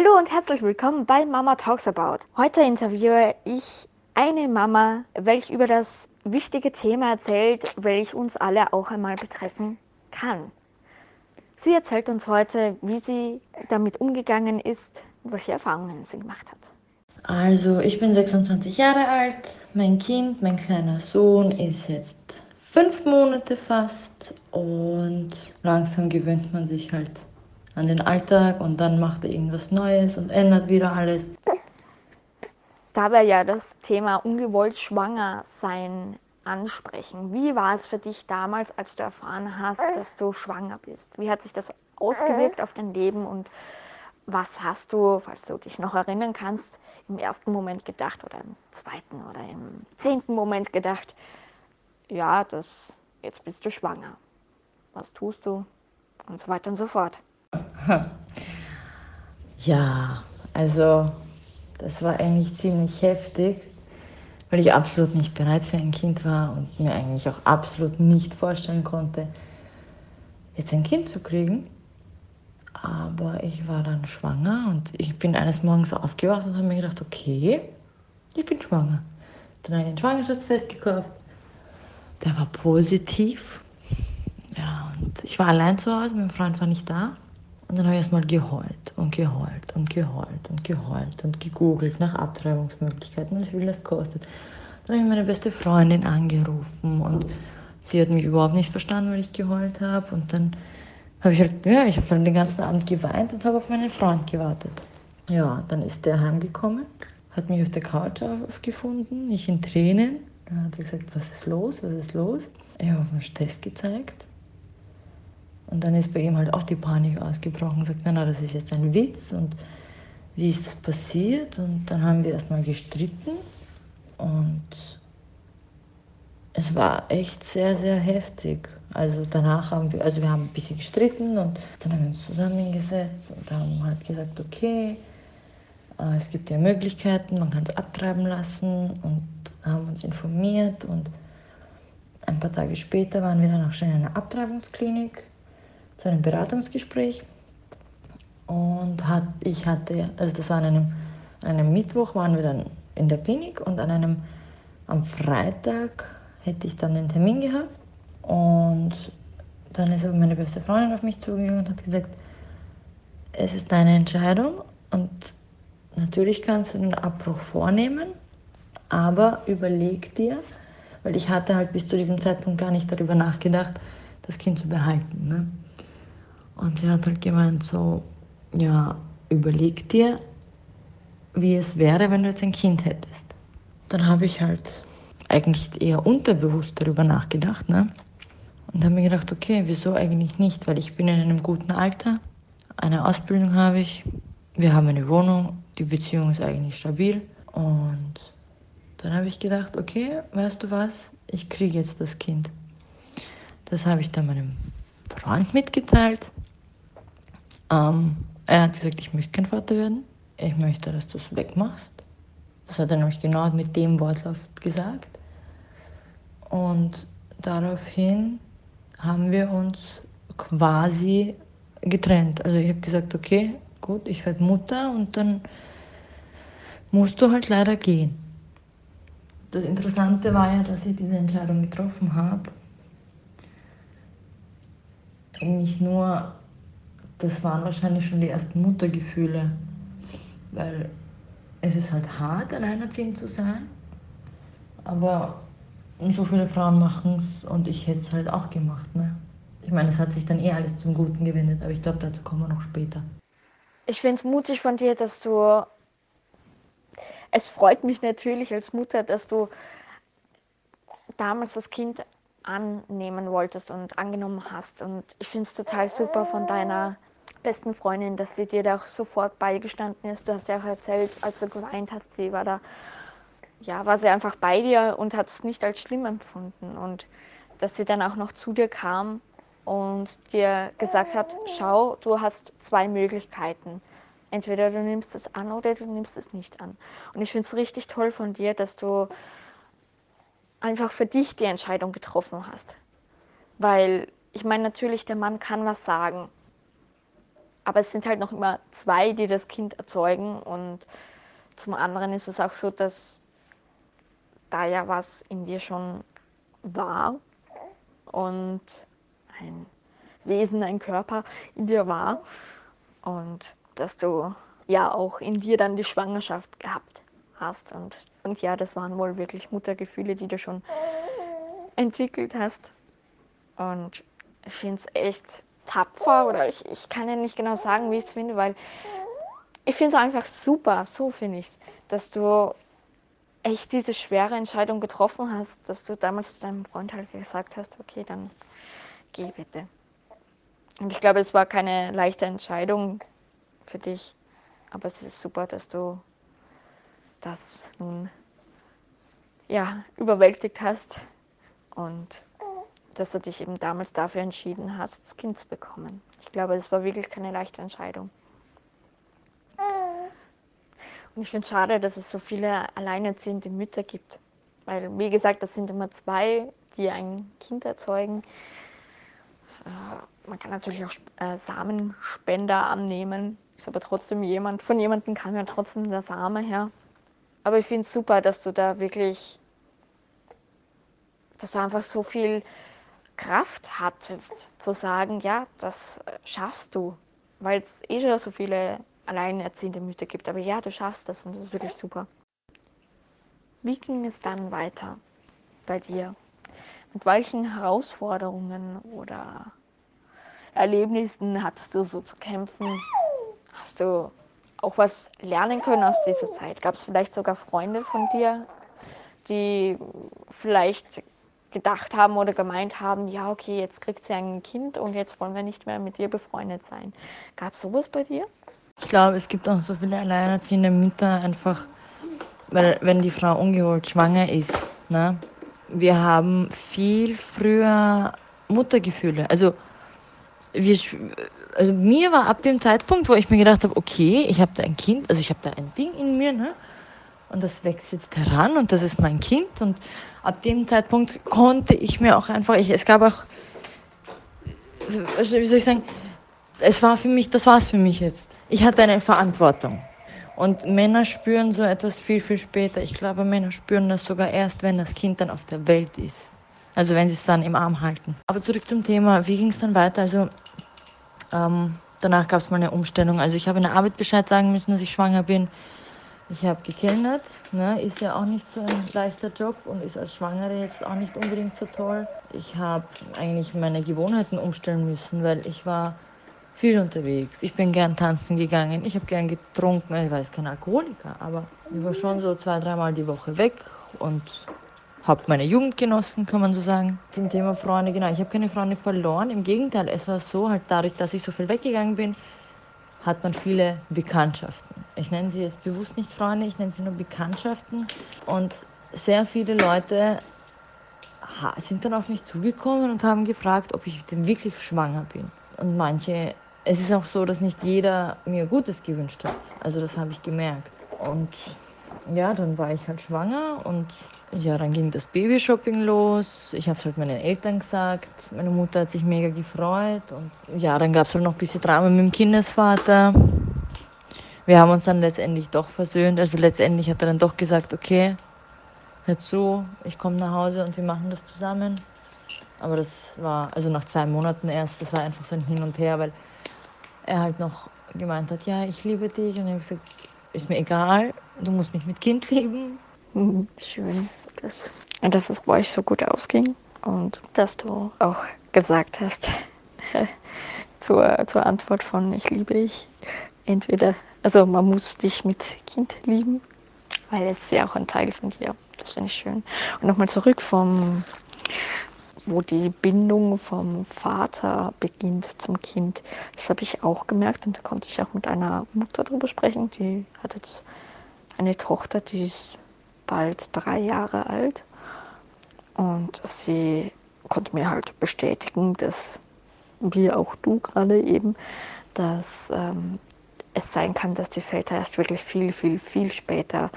Hallo und herzlich willkommen bei Mama Talks About. Heute interviewe ich eine Mama, welche über das wichtige Thema erzählt, welches uns alle auch einmal betreffen kann. Sie erzählt uns heute, wie sie damit umgegangen ist, welche Erfahrungen sie gemacht hat. Also, ich bin 26 Jahre alt. Mein Kind, mein kleiner Sohn, ist jetzt fünf Monate fast und langsam gewöhnt man sich halt an den Alltag und dann macht er irgendwas Neues und ändert wieder alles. Da wir ja das Thema ungewollt schwanger sein ansprechen, wie war es für dich damals, als du erfahren hast, dass du schwanger bist? Wie hat sich das ausgewirkt auf dein Leben und was hast du, falls du dich noch erinnern kannst, im ersten Moment gedacht oder im zweiten oder im zehnten Moment gedacht, ja, das, jetzt bist du schwanger. Was tust du? Und so weiter und so fort. Ja, also das war eigentlich ziemlich heftig, weil ich absolut nicht bereit für ein Kind war und mir eigentlich auch absolut nicht vorstellen konnte, jetzt ein Kind zu kriegen. Aber ich war dann schwanger und ich bin eines Morgens aufgewacht und habe mir gedacht, okay, ich bin schwanger. Dann habe ich einen Schwangerschaftstest gekauft. Der war positiv. Ja, und ich war allein zu Hause, mein Freund war nicht da. Und dann habe ich erstmal geheult und geheult und geheult und geheult und gegoogelt nach Abtreibungsmöglichkeiten und wie viel das kostet. Dann habe ich meine beste Freundin angerufen und sie hat mich überhaupt nicht verstanden, weil ich geheult habe. Und dann habe ich halt, ja, ich habe dann den ganzen Abend geweint und habe auf meinen Freund gewartet. Ja, dann ist der heimgekommen, hat mich auf der Couch aufgefunden, ich in Tränen. Dann hat er gesagt, was ist los, was ist los? Ich habe auf den Test gezeigt und dann ist bei ihm halt auch die Panik ausgebrochen, sagt, na, na, das ist jetzt ein Witz und wie ist das passiert? Und dann haben wir erstmal gestritten und es war echt sehr, sehr heftig. Also danach haben wir, also wir haben ein bisschen gestritten und dann haben wir uns zusammengesetzt und haben halt gesagt, okay, äh, es gibt ja Möglichkeiten, man kann es abtreiben lassen und haben uns informiert und ein paar Tage später waren wir dann auch schon in einer Abtreibungsklinik zu einem Beratungsgespräch. Und hat, ich hatte, also das war an einem, an einem Mittwoch waren wir dann in der Klinik und an einem, am Freitag hätte ich dann den Termin gehabt. Und dann ist aber meine beste Freundin auf mich zugegangen und hat gesagt, es ist deine Entscheidung und natürlich kannst du den Abbruch vornehmen, aber überleg dir, weil ich hatte halt bis zu diesem Zeitpunkt gar nicht darüber nachgedacht, das Kind zu behalten. Ne? Und sie hat halt gemeint so, ja, überleg dir, wie es wäre, wenn du jetzt ein Kind hättest. Dann habe ich halt eigentlich eher unterbewusst darüber nachgedacht, ne? Und habe mir gedacht, okay, wieso eigentlich nicht? Weil ich bin in einem guten Alter, eine Ausbildung habe ich, wir haben eine Wohnung, die Beziehung ist eigentlich stabil. Und dann habe ich gedacht, okay, weißt du was, ich kriege jetzt das Kind. Das habe ich dann meinem Freund mitgeteilt. Ähm, er hat gesagt, ich möchte kein Vater werden. Ich möchte, dass du es wegmachst. Das hat er nämlich genau mit dem Wortlaut gesagt. Und daraufhin haben wir uns quasi getrennt. Also ich habe gesagt, okay, gut, ich werde Mutter und dann musst du halt leider gehen. Das Interessante war ja, dass ich diese Entscheidung getroffen habe. Nicht nur das waren wahrscheinlich schon die ersten Muttergefühle, weil es ist halt hart, alleinerziehend zu sein, aber so viele Frauen machen es und ich hätte es halt auch gemacht. Ne? Ich meine, es hat sich dann eh alles zum Guten gewendet, aber ich glaube, dazu kommen wir noch später. Ich finde es mutig von dir, dass du. Es freut mich natürlich als Mutter, dass du damals das Kind annehmen wolltest und angenommen hast. Und ich finde es total super von deiner besten Freundin, dass sie dir da auch sofort beigestanden ist. Du hast ja auch erzählt, als du geweint hast, sie war da, ja, war sie einfach bei dir und hat es nicht als schlimm empfunden. Und dass sie dann auch noch zu dir kam und dir gesagt hat, schau, du hast zwei Möglichkeiten. Entweder du nimmst es an oder du nimmst es nicht an. Und ich finde es richtig toll von dir, dass du einfach für dich die Entscheidung getroffen hast. Weil ich meine, natürlich, der Mann kann was sagen aber es sind halt noch immer zwei, die das Kind erzeugen. Und zum anderen ist es auch so, dass da ja was in dir schon war und ein Wesen, ein Körper in dir war. Und dass du ja auch in dir dann die Schwangerschaft gehabt hast. Und, und ja, das waren wohl wirklich Muttergefühle, die du schon entwickelt hast. Und ich finde es echt tapfer oder ich, ich kann ja nicht genau sagen, wie ich es finde, weil ich finde es einfach super, so finde ich es, dass du echt diese schwere Entscheidung getroffen hast, dass du damals deinem Freund halt gesagt hast, okay, dann geh bitte. Und ich glaube, es war keine leichte Entscheidung für dich, aber es ist super, dass du das nun ja überwältigt hast und dass du dich eben damals dafür entschieden hast, das Kind zu bekommen. Ich glaube, es war wirklich keine leichte Entscheidung. Und ich finde es schade, dass es so viele alleinerziehende Mütter gibt. Weil, wie gesagt, das sind immer zwei, die ein Kind erzeugen. Äh, man kann natürlich auch äh, Samenspender annehmen. Ist aber trotzdem jemand, von jemandem kam ja trotzdem der Same her. Aber ich finde es super, dass du da wirklich, dass du einfach so viel Kraft hattest, zu sagen, ja, das äh, schaffst du, weil es eh schon so viele alleinerziehende Mütter gibt. Aber ja, du schaffst das und das ist wirklich super. Wie ging es dann weiter bei dir? Mit welchen Herausforderungen oder Erlebnissen hattest du so zu kämpfen? Hast du auch was lernen können aus dieser Zeit? Gab es vielleicht sogar Freunde von dir, die vielleicht gedacht haben oder gemeint haben, ja, okay, jetzt kriegt sie ein Kind und jetzt wollen wir nicht mehr mit ihr befreundet sein. Gab es sowas bei dir? Ich glaube, es gibt auch so viele alleinerziehende Mütter einfach, weil wenn die Frau ungewollt schwanger ist, ne, wir haben viel früher Muttergefühle. Also, wir, also mir war ab dem Zeitpunkt, wo ich mir gedacht habe, okay, ich habe da ein Kind, also ich habe da ein Ding in mir, ne? Und das wächst jetzt heran und das ist mein Kind. Und ab dem Zeitpunkt konnte ich mir auch einfach, ich, es gab auch, wie soll ich sagen, es war für mich, das war es für mich jetzt. Ich hatte eine Verantwortung. Und Männer spüren so etwas viel, viel später. Ich glaube, Männer spüren das sogar erst, wenn das Kind dann auf der Welt ist. Also wenn sie es dann im Arm halten. Aber zurück zum Thema, wie ging es dann weiter? Also ähm, danach gab es mal eine Umstellung. Also ich habe in der Arbeit Bescheid sagen müssen, dass ich schwanger bin. Ich habe gekellnert, ne? ist ja auch nicht so ein leichter Job und ist als Schwangere jetzt auch nicht unbedingt so toll. Ich habe eigentlich meine Gewohnheiten umstellen müssen, weil ich war viel unterwegs. Ich bin gern tanzen gegangen, ich habe gern getrunken, ich weiß kein Alkoholiker, aber ich war schon so zwei, dreimal die Woche weg und habe meine Jugend genossen, kann man so sagen. Zum Thema Freunde, genau, ich habe keine Freunde verloren. Im Gegenteil, es war so, halt dadurch, dass ich so viel weggegangen bin, hat man viele Bekanntschaften. Ich nenne sie jetzt bewusst nicht Freunde, ich nenne sie nur Bekanntschaften. Und sehr viele Leute sind dann auf mich zugekommen und haben gefragt, ob ich denn wirklich schwanger bin. Und manche es ist auch so, dass nicht jeder mir Gutes gewünscht hat. Also das habe ich gemerkt. Und ja, dann war ich halt schwanger und ja, dann ging das Babyshopping los. Ich habe es halt meinen Eltern gesagt. Meine Mutter hat sich mega gefreut. Und ja, dann gab es halt noch ein bisschen Drama mit dem Kindesvater. Wir haben uns dann letztendlich doch versöhnt. Also letztendlich hat er dann doch gesagt, okay, hör zu, ich komme nach Hause und wir machen das zusammen. Aber das war, also nach zwei Monaten erst, das war einfach so ein Hin und Her, weil er halt noch gemeint hat, ja, ich liebe dich. Und ich habe gesagt, ist mir egal, du musst mich mit Kind lieben. Mhm, schön, dass, dass es bei euch so gut ausging und dass du auch gesagt hast zur, zur Antwort von ich liebe dich, entweder, also man muss dich mit Kind lieben, weil es ja auch ein Teil von dir. Das finde ich schön. Und nochmal zurück vom wo die Bindung vom Vater beginnt zum Kind. Das habe ich auch gemerkt und da konnte ich auch mit einer Mutter drüber sprechen. Die hat jetzt eine Tochter, die ist bald drei Jahre alt und sie konnte mir halt bestätigen, dass wie auch du gerade eben, dass ähm, es sein kann, dass die Väter erst wirklich viel, viel, viel später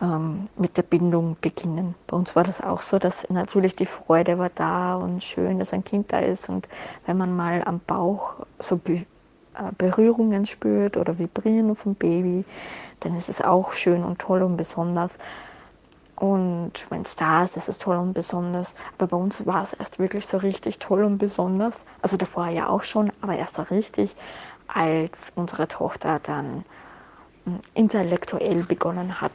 ähm, mit der Bindung beginnen. Bei uns war das auch so, dass natürlich die Freude war da und schön, dass ein Kind da ist. Und wenn man mal am Bauch so äh, Berührungen spürt oder Vibrieren vom Baby, dann ist es auch schön und toll und besonders. Und wenn es da ist, ist es toll und besonders. Aber bei uns war es erst wirklich so richtig toll und besonders. Also davor ja auch schon, aber erst so richtig, als unsere Tochter dann hm, intellektuell begonnen hat,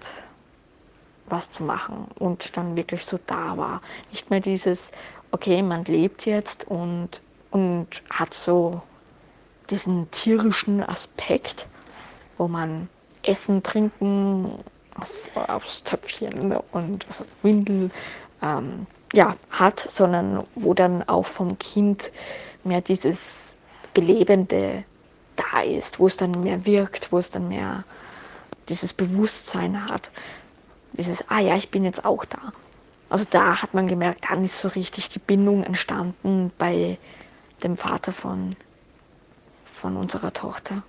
was zu machen und dann wirklich so da war. Nicht mehr dieses, okay, man lebt jetzt und, und hat so diesen tierischen Aspekt, wo man Essen, Trinken aufs Töpfchen und was Windel ähm, ja, hat, sondern wo dann auch vom Kind mehr dieses Belebende da ist, wo es dann mehr wirkt, wo es dann mehr dieses Bewusstsein hat. Dieses, ah ja, ich bin jetzt auch da. Also da hat man gemerkt, dann ist so richtig die Bindung entstanden bei dem Vater von, von unserer Tochter.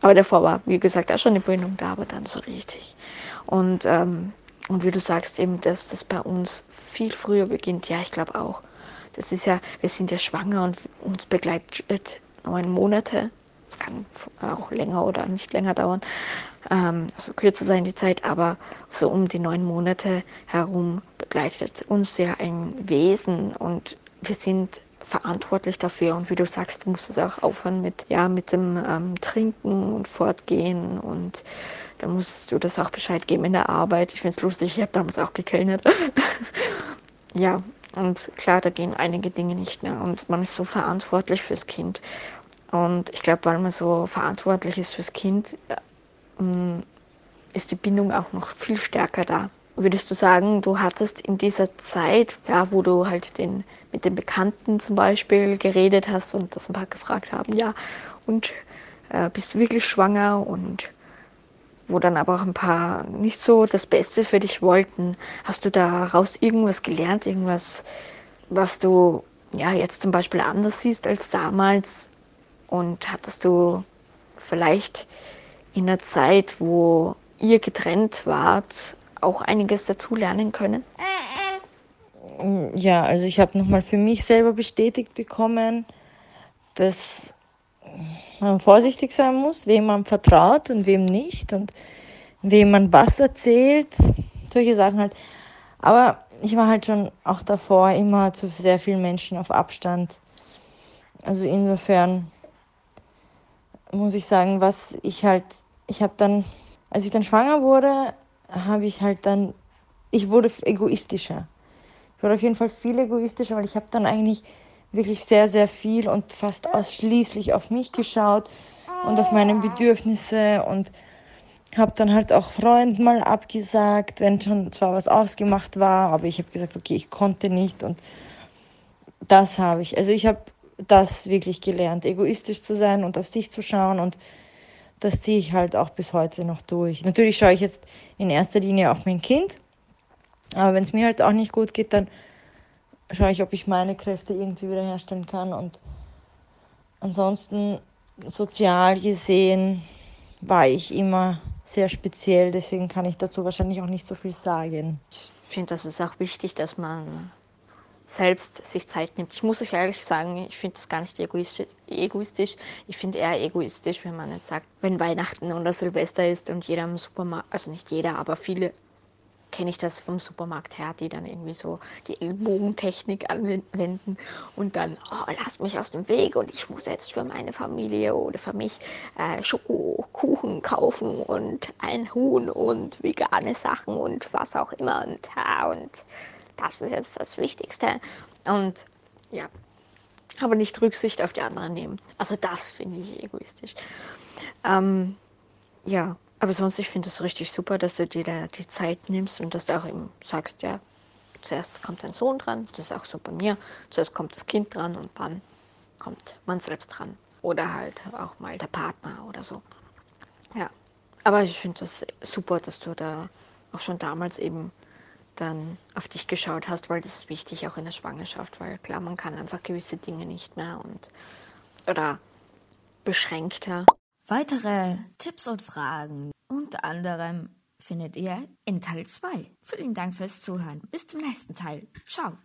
Aber davor war, wie gesagt, auch schon eine Bindung da, aber dann so richtig. Und, ähm, und wie du sagst, eben, dass das bei uns viel früher beginnt. Ja, ich glaube auch. Das ist ja, wir sind ja schwanger und uns begleitet neun Monate. Es kann auch länger oder nicht länger dauern, ähm, also kürzer sein die Zeit, aber so um die neun Monate herum begleitet uns ja ein Wesen und wir sind verantwortlich dafür. Und wie du sagst, du musst es auch aufhören mit, ja, mit dem ähm, Trinken und Fortgehen und dann musst du das auch Bescheid geben in der Arbeit. Ich finde es lustig, ich habe damals auch gekellnert. ja, und klar, da gehen einige Dinge nicht mehr und man ist so verantwortlich fürs Kind. Und ich glaube, weil man so verantwortlich ist fürs Kind, ähm, ist die Bindung auch noch viel stärker da. Würdest du sagen, du hattest in dieser Zeit, ja, wo du halt den, mit den Bekannten zum Beispiel geredet hast und das ein paar gefragt haben, ja, und äh, bist du wirklich schwanger und wo dann aber auch ein paar nicht so das Beste für dich wollten. Hast du daraus irgendwas gelernt, irgendwas, was du ja jetzt zum Beispiel anders siehst als damals? Und hattest du vielleicht in der Zeit, wo ihr getrennt wart, auch einiges dazu lernen können? Ja, also ich habe nochmal für mich selber bestätigt bekommen, dass man vorsichtig sein muss, wem man vertraut und wem nicht und wem man was erzählt, solche Sachen halt. Aber ich war halt schon auch davor immer zu sehr vielen Menschen auf Abstand. Also insofern muss ich sagen, was ich halt, ich habe dann, als ich dann schwanger wurde, habe ich halt dann, ich wurde egoistischer. Ich wurde auf jeden Fall viel egoistischer, weil ich habe dann eigentlich wirklich sehr, sehr viel und fast ausschließlich auf mich geschaut und auf meine Bedürfnisse und habe dann halt auch Freunden mal abgesagt, wenn schon zwar was ausgemacht war, aber ich habe gesagt, okay, ich konnte nicht und das habe ich. Also ich habe das wirklich gelernt, egoistisch zu sein und auf sich zu schauen und das ziehe ich halt auch bis heute noch durch. Natürlich schaue ich jetzt in erster Linie auf mein Kind, aber wenn es mir halt auch nicht gut geht, dann schaue ich, ob ich meine Kräfte irgendwie wiederherstellen kann. Und ansonsten sozial gesehen war ich immer sehr speziell, deswegen kann ich dazu wahrscheinlich auch nicht so viel sagen. Ich finde, das ist auch wichtig, dass man selbst sich Zeit nimmt. Ich muss euch ehrlich sagen, ich finde das gar nicht egoistisch. Ich finde eher egoistisch, wenn man jetzt sagt, wenn Weihnachten oder Silvester ist und jeder im Supermarkt, also nicht jeder, aber viele kenne ich das vom Supermarkt her, die dann irgendwie so die Ellbogentechnik anwenden und dann, oh, lasst mich aus dem Weg und ich muss jetzt für meine Familie oder für mich äh, Schokokuchen kaufen und ein Huhn und vegane Sachen und was auch immer und, ja, und das ist jetzt das Wichtigste. Und ja, aber nicht Rücksicht auf die anderen nehmen. Also das finde ich egoistisch. Ähm, ja, aber sonst, ich finde es richtig super, dass du dir da die Zeit nimmst und dass du auch eben sagst, ja, zuerst kommt dein Sohn dran, das ist auch so bei mir, zuerst kommt das Kind dran und dann kommt man selbst dran. Oder halt auch mal der Partner oder so. Ja, aber ich finde das super, dass du da auch schon damals eben dann auf dich geschaut hast, weil das ist wichtig auch in der Schwangerschaft, weil klar, man kann einfach gewisse Dinge nicht mehr und oder beschränkter. Weitere Tipps und Fragen unter anderem findet ihr in Teil 2. Vielen Dank fürs Zuhören. Bis zum nächsten Teil. Ciao.